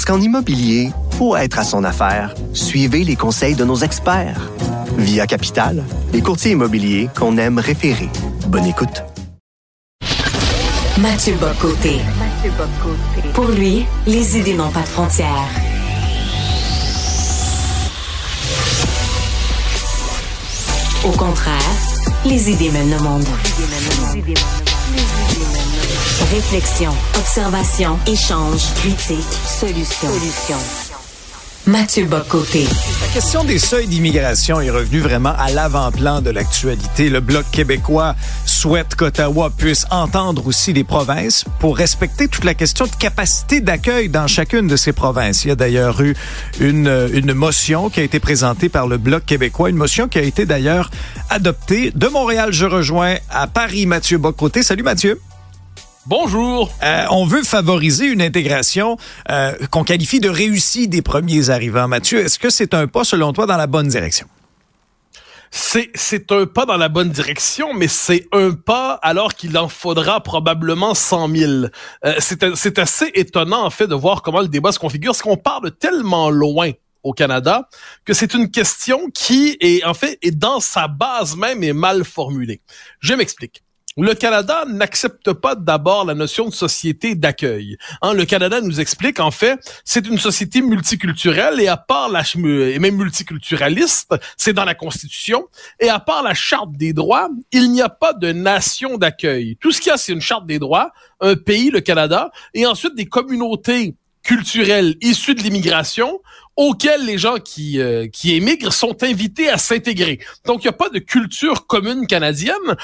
Parce qu'en immobilier, pour être à son affaire, suivez les conseils de nos experts. Via Capital, les courtiers immobiliers qu'on aime référer. Bonne écoute. Mathieu Bocoté. Pour lui, les idées n'ont pas de frontières. Au contraire, les idées mènent le monde. Réflexion, observation, échange, critique, solution. Mathieu Bocoté. La question des seuils d'immigration est revenue vraiment à l'avant-plan de l'actualité. Le Bloc québécois souhaite qu'Ottawa puisse entendre aussi les provinces pour respecter toute la question de capacité d'accueil dans chacune de ces provinces. Il y a d'ailleurs eu une, une motion qui a été présentée par le Bloc québécois, une motion qui a été d'ailleurs adoptée. De Montréal, je rejoins à Paris Mathieu Bocoté. Salut Mathieu. Bonjour. Euh, on veut favoriser une intégration euh, qu'on qualifie de réussie des premiers arrivants. Mathieu, est-ce que c'est un pas, selon toi, dans la bonne direction? C'est, un pas dans la bonne direction, mais c'est un pas alors qu'il en faudra probablement 100 000. Euh, c'est, assez étonnant, en fait, de voir comment le débat se configure, parce qu'on part de tellement loin au Canada que c'est une question qui est, en fait, est dans sa base même est mal formulée. Je m'explique. Le Canada n'accepte pas d'abord la notion de société d'accueil. Hein, le Canada nous explique, en fait, c'est une société multiculturelle et à part la et même multiculturaliste, c'est dans la Constitution. Et à part la Charte des droits, il n'y a pas de nation d'accueil. Tout ce qu'il y a, c'est une Charte des droits, un pays, le Canada, et ensuite des communautés culturelles issues de l'immigration auxquelles les gens qui, euh, qui émigrent sont invités à s'intégrer. Donc, il n'y a pas de culture commune canadienne.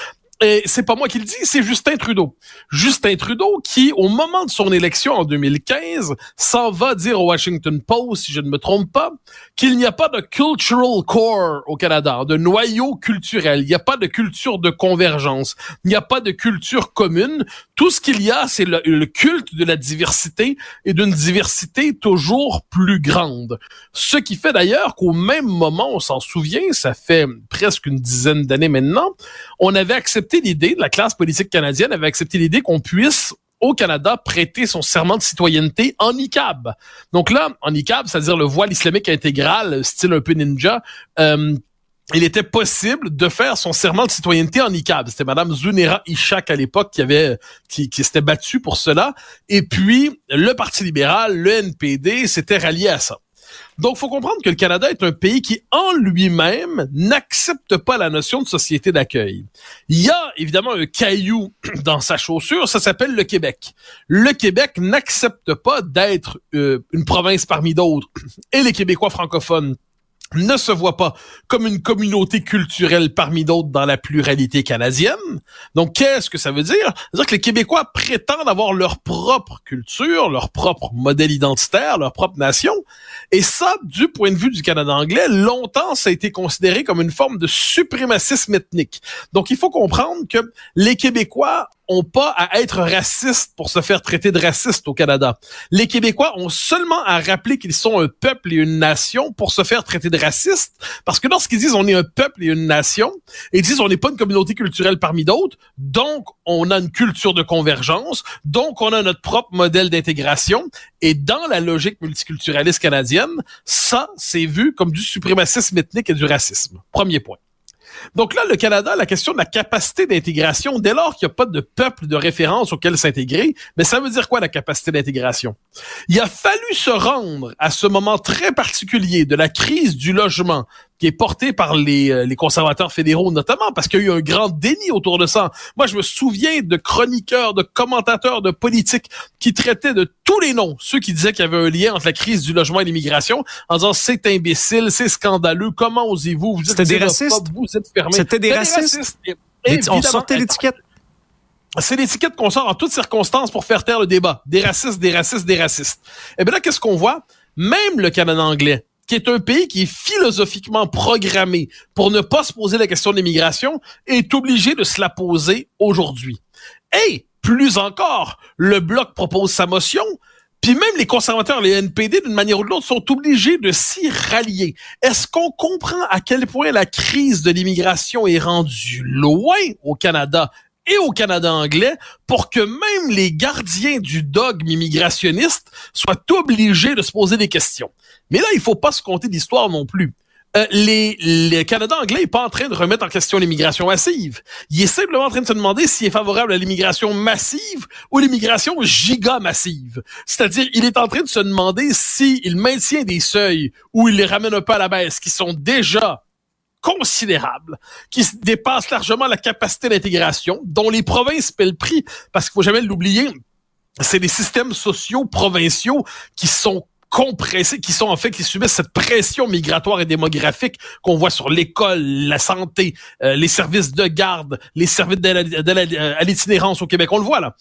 Et c'est pas moi qui le dis, c'est Justin Trudeau. Justin Trudeau qui, au moment de son élection en 2015, s'en va dire au Washington Post, si je ne me trompe pas, qu'il n'y a pas de cultural core au Canada, de noyau culturel. Il n'y a pas de culture de convergence. Il n'y a pas de culture commune. Tout ce qu'il y a, c'est le, le, culte de la diversité et d'une diversité toujours plus grande. Ce qui fait d'ailleurs qu'au même moment, on s'en souvient, ça fait presque une dizaine d'années maintenant, on avait accepté l'idée, la classe politique canadienne avait accepté l'idée qu'on puisse au Canada prêter son serment de citoyenneté en niqab. Donc là, en niqab, c'est-à-dire le voile islamique intégral, style un peu ninja, euh, il était possible de faire son serment de citoyenneté en niqab. C'était Madame Zunera Ishak à l'époque qui avait qui, qui s'était battue pour cela. Et puis le Parti libéral, le NPD, s'était rallié à ça. Donc, faut comprendre que le Canada est un pays qui, en lui-même, n'accepte pas la notion de société d'accueil. Il y a évidemment un caillou dans sa chaussure, ça s'appelle le Québec. Le Québec n'accepte pas d'être euh, une province parmi d'autres. Et les Québécois francophones ne se voit pas comme une communauté culturelle parmi d'autres dans la pluralité canadienne. Donc, qu'est-ce que ça veut dire? C'est-à-dire que les Québécois prétendent avoir leur propre culture, leur propre modèle identitaire, leur propre nation. Et ça, du point de vue du Canada anglais, longtemps, ça a été considéré comme une forme de suprémacisme ethnique. Donc, il faut comprendre que les Québécois ont pas à être racistes pour se faire traiter de racistes au Canada. Les Québécois ont seulement à rappeler qu'ils sont un peuple et une nation pour se faire traiter de racistes, parce que lorsqu'ils disent on est un peuple et une nation, ils disent on n'est pas une communauté culturelle parmi d'autres, donc on a une culture de convergence, donc on a notre propre modèle d'intégration, et dans la logique multiculturaliste canadienne, ça, c'est vu comme du suprémacisme ethnique et du racisme. Premier point. Donc là, le Canada, la question de la capacité d'intégration, dès lors qu'il n'y a pas de peuple de référence auquel s'intégrer, mais ça veut dire quoi la capacité d'intégration? Il a fallu se rendre à ce moment très particulier de la crise du logement qui est porté par les, euh, les conservateurs fédéraux notamment, parce qu'il y a eu un grand déni autour de ça. Moi, je me souviens de chroniqueurs, de commentateurs, de politiques qui traitaient de tous les noms ceux qui disaient qu'il y avait un lien entre la crise du logement et l'immigration, en disant c'est imbécile, c'est scandaleux, comment osez-vous, vous êtes des racistes, vous êtes fermés. C'était des racistes. On sortait l'étiquette. C'est l'étiquette qu'on sort en toutes circonstances pour faire taire le débat. Des racistes, des racistes, des racistes. Et bien là, qu'est-ce qu'on voit? même le Canada anglais, qui est un pays qui est philosophiquement programmé pour ne pas se poser la question de l'immigration, est obligé de se la poser aujourd'hui. Et, plus encore, le Bloc propose sa motion, puis même les conservateurs, les NPD, d'une manière ou de l'autre, sont obligés de s'y rallier. Est-ce qu'on comprend à quel point la crise de l'immigration est rendue loin au Canada et au Canada anglais pour que même les gardiens du dogme immigrationniste soient obligés de se poser des questions? Mais là, il faut pas se compter d'histoire non plus. Euh, les, le Canada anglais est pas en train de remettre en question l'immigration massive. Il est simplement en train de se demander s'il est favorable à l'immigration massive ou l'immigration giga massive. C'est-à-dire, il est en train de se demander s'il maintient des seuils ou il les ramène un peu à la baisse, qui sont déjà considérables, qui dépassent largement la capacité d'intégration, dont les provinces paient le prix, parce qu'il faut jamais l'oublier, c'est des systèmes sociaux provinciaux qui sont compressés, qui sont en fait, qui subissent cette pression migratoire et démographique qu'on voit sur l'école, la santé, euh, les services de garde, les services à l'itinérance au Québec. On le voit là.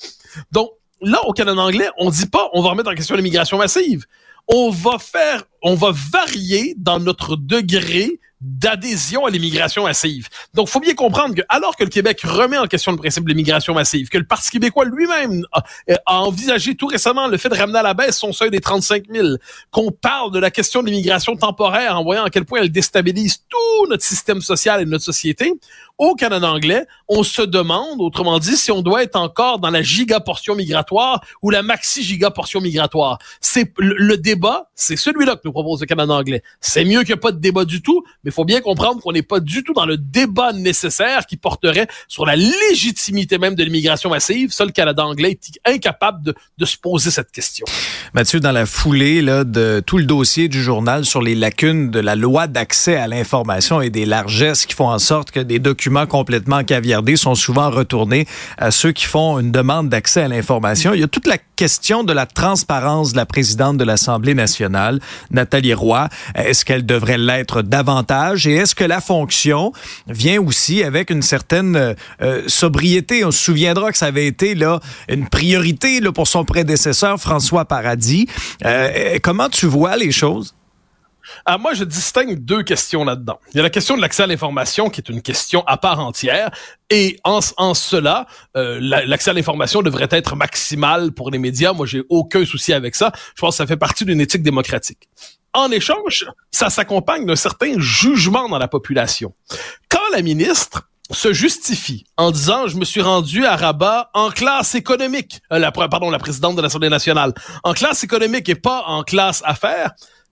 Donc, là, au Canada anglais, on dit pas, on va remettre en question l'immigration massive. On va faire, on va varier dans notre degré d'adhésion à l'immigration massive. Donc, faut bien comprendre que alors que le Québec remet en question le principe de l'immigration massive, que le Parti québécois lui-même a, envisagé tout récemment le fait de ramener à la baisse son seuil des 35 000, qu'on parle de la question de l'immigration temporaire en voyant à quel point elle déstabilise tout notre système social et notre société, au Canada anglais, on se demande, autrement dit, si on doit être encore dans la giga portion migratoire ou la maxi giga portion migratoire. C'est le, débat, c'est celui-là que nous propose Canada anglais. C'est mieux qu'il n'y pas de débat du tout, mais il faut bien comprendre qu'on n'est pas du tout dans le débat nécessaire qui porterait sur la légitimité même de l'immigration massive. Seul le Canada anglais est incapable de, se poser cette question. Mathieu, dans la foulée de tout le dossier du journal sur les lacunes de la loi d'accès à l'information et des largesses qui font en sorte que des documents complètement caviardés sont souvent retournés à ceux qui font une demande d'accès à l'information. Il y a toute la question de la transparence de la présidente de l'Assemblée nationale, Nathalie Roy. Est-ce qu'elle devrait l'être davantage? Et est-ce que la fonction vient aussi avec une certaine euh, sobriété? On se souviendra que ça avait été là une priorité là, pour son prédécesseur François Paradis. Euh, comment tu vois les choses? Ah, moi, je distingue deux questions là-dedans. Il y a la question de l'accès à l'information, qui est une question à part entière. Et en, en cela, euh, l'accès à l'information devrait être maximal pour les médias. Moi, j'ai aucun souci avec ça. Je pense que ça fait partie d'une éthique démocratique. En échange, ça s'accompagne d'un certain jugement dans la population. Quand la ministre se justifie en disant je me suis rendu à Rabat en classe économique, euh, la, pardon, la présidente de l'Assemblée nationale, en classe économique et pas en classe affaires,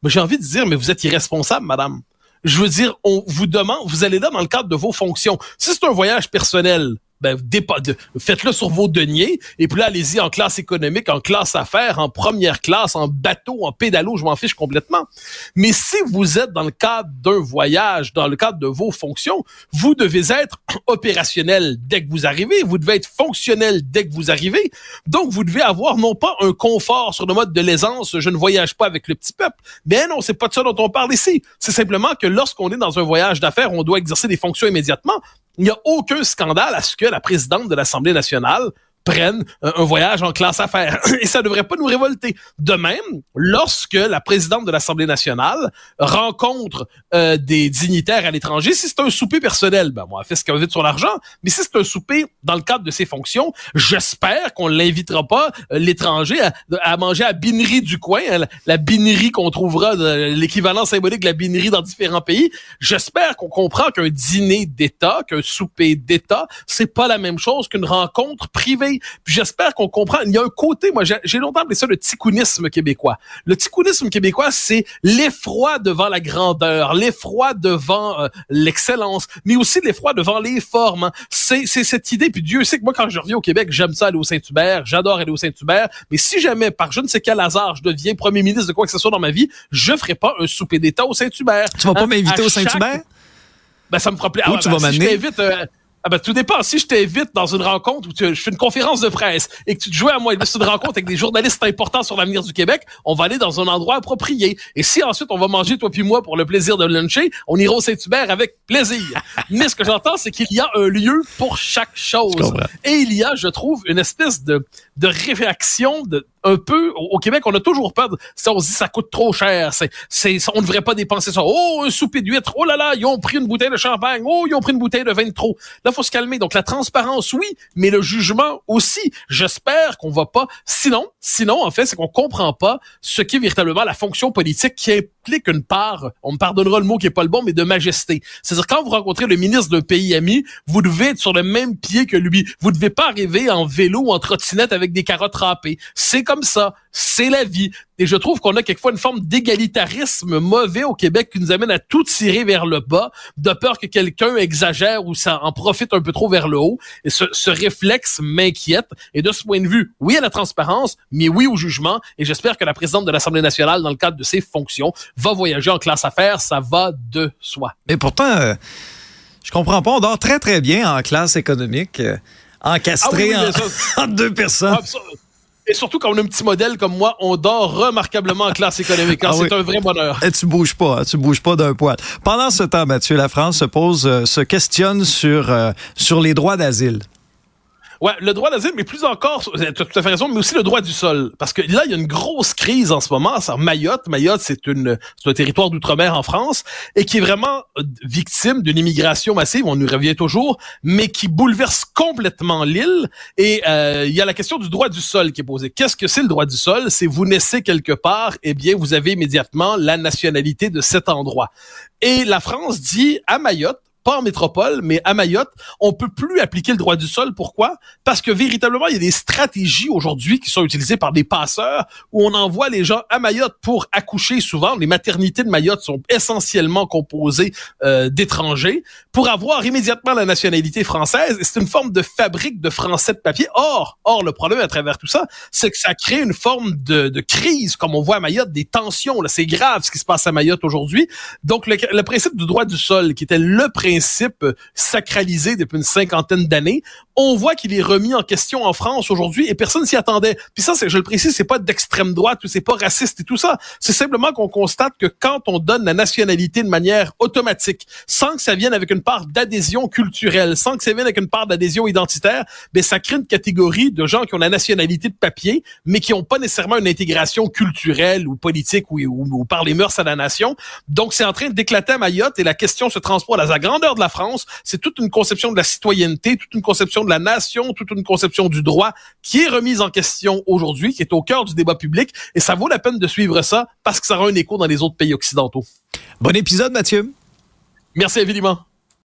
j'ai envie de dire, mais vous êtes irresponsable, madame. Je veux dire, on vous demande, vous allez là dans le cadre de vos fonctions. Si c'est un voyage personnel, ben, faites-le sur vos deniers, et puis là, allez-y en classe économique, en classe affaires, en première classe, en bateau, en pédalo, je m'en fiche complètement. Mais si vous êtes dans le cadre d'un voyage, dans le cadre de vos fonctions, vous devez être opérationnel dès que vous arrivez, vous devez être fonctionnel dès que vous arrivez, donc vous devez avoir non pas un confort sur le mode de l'aisance, je ne voyage pas avec le petit peuple, mais non, c'est pas de ça dont on parle ici. C'est simplement que lorsqu'on est dans un voyage d'affaires, on doit exercer des fonctions immédiatement, il n'y a aucun scandale à ce que la présidente de l'Assemblée nationale prennent un voyage en classe affaires. Et ça ne devrait pas nous révolter. De même, lorsque la présidente de l'Assemblée nationale rencontre euh, des dignitaires à l'étranger, si c'est un souper personnel, ben moi, elle fait ce qu'elle veut de son argent, mais si c'est un souper dans le cadre de ses fonctions, j'espère qu'on l'invitera pas, euh, l'étranger, à, manger à binerie du coin, hein, la, binerie qu'on trouvera, l'équivalent symbolique de la binerie dans différents pays. J'espère qu'on comprend qu'un dîner d'État, qu'un souper d'État, c'est pas la même chose qu'une rencontre privée puis j'espère qu'on comprend. Il y a un côté, moi, j'ai longtemps appelé ça le ticounisme québécois. Le ticounisme québécois, c'est l'effroi devant la grandeur, l'effroi devant euh, l'excellence, mais aussi l'effroi devant les formes. C'est cette idée. Puis Dieu sait que moi, quand je reviens au Québec, j'aime ça aller au Saint-Hubert, j'adore aller au Saint-Hubert. Mais si jamais, par je ne sais quel hasard, je deviens premier ministre de quoi que ce soit dans ma vie, je ferai pas un souper d'État au Saint-Hubert. Tu vas pas hein? m'inviter au Saint-Hubert? Ben, ça me fera plaisir. Où ah, tu vas ben, m'amener? Ah ben, tout dépend. Si je t'invite dans une rencontre où je fais une conférence de presse et que tu te joues à moi une rencontre avec des journalistes importants sur l'avenir du Québec, on va aller dans un endroit approprié. Et si ensuite on va manger, toi puis moi, pour le plaisir de luncher, on ira au Saint-Hubert avec plaisir. Mais ce que j'entends, c'est qu'il y a un lieu pour chaque chose. Et il y a, je trouve, une espèce de, de réaction de, un peu au Québec, on a toujours peur. De, ça, on se dit ça coûte trop cher. C'est, c'est, on ne devrait pas dépenser ça. Oh, un souper d'huîtres. Oh là là, ils ont pris une bouteille de champagne. Oh, ils ont pris une bouteille de vin de trop. Là, faut se calmer. Donc la transparence, oui, mais le jugement aussi. J'espère qu'on va pas. Sinon, sinon, en fait, c'est qu'on comprend pas ce qu'est véritablement la fonction politique qui implique une part. On me pardonnera le mot qui est pas le bon, mais de majesté. C'est-à-dire quand vous rencontrez le ministre d'un pays ami, vous devez être sur le même pied que lui. Vous devez pas arriver en vélo ou en trottinette avec des carottes râpées. C'est ça. C'est la vie. Et je trouve qu'on a quelquefois une forme d'égalitarisme mauvais au Québec qui nous amène à tout tirer vers le bas, de peur que quelqu'un exagère ou ça en profite un peu trop vers le haut. Et ce, ce réflexe m'inquiète. Et de ce point de vue, oui à la transparence, mais oui au jugement. Et j'espère que la présidente de l'Assemblée nationale, dans le cadre de ses fonctions, va voyager en classe affaires. Ça va de soi. Mais pourtant, euh, je comprends pas. On dort très, très bien en classe économique, euh, encastré Ah oui, oui, en, ça- entre deux personnes. Ah, Et surtout quand on a un petit modèle comme moi, on dort remarquablement en classe économique. hein. Ah oui. c'est un vrai bonheur. Et tu bouges pas, hein, tu bouges pas d'un poil. Pendant ce temps, Mathieu, la France se pose, euh, se questionne sur euh, sur les droits d'asile. Ouais, le droit d'asile, mais plus encore, tu as tout à fait raison, mais aussi le droit du sol. Parce que là, il y a une grosse crise en ce moment. C'est Mayotte. Mayotte, c'est une, c'est un territoire d'outre-mer en France et qui est vraiment euh, victime d'une immigration massive. On y revient toujours, mais qui bouleverse complètement l'île. Et euh, il y a la question du droit du sol qui est posée. Qu'est-ce que c'est le droit du sol? C'est vous naissez quelque part, eh bien, vous avez immédiatement la nationalité de cet endroit. Et la France dit à Mayotte pas en métropole, mais à Mayotte, on peut plus appliquer le droit du sol. Pourquoi? Parce que véritablement, il y a des stratégies aujourd'hui qui sont utilisées par des passeurs où on envoie les gens à Mayotte pour accoucher souvent. Les maternités de Mayotte sont essentiellement composées euh, d'étrangers pour avoir immédiatement la nationalité française. C'est une forme de fabrique de français de papier. Or, or, le problème à travers tout ça, c'est que ça crée une forme de, de crise, comme on voit à Mayotte, des tensions. C'est grave ce qui se passe à Mayotte aujourd'hui. Donc, le, le principe du droit du sol, qui était le principe sacralisé depuis une cinquantaine d'années, on voit qu'il est remis en question en France aujourd'hui et personne s'y attendait. Puis ça, je le précise, c'est pas d'extrême droite ou c'est pas raciste et tout ça. C'est simplement qu'on constate que quand on donne la nationalité de manière automatique, sans que ça vienne avec une part d'adhésion culturelle, sans que ça vienne avec une part d'adhésion identitaire, ben ça crée une catégorie de gens qui ont la nationalité de papier, mais qui n'ont pas nécessairement une intégration culturelle ou politique ou, par les mœurs à la nation. Donc c'est en train d'éclater à Mayotte et la question se transpose à la grandeur de la France. C'est toute une conception de la citoyenneté, toute une conception de la nation, toute une conception du droit qui est remise en question aujourd'hui, qui est au cœur du débat public. Et ça vaut la peine de suivre ça parce que ça aura un écho dans les autres pays occidentaux. Bon épisode, Mathieu. Merci infiniment.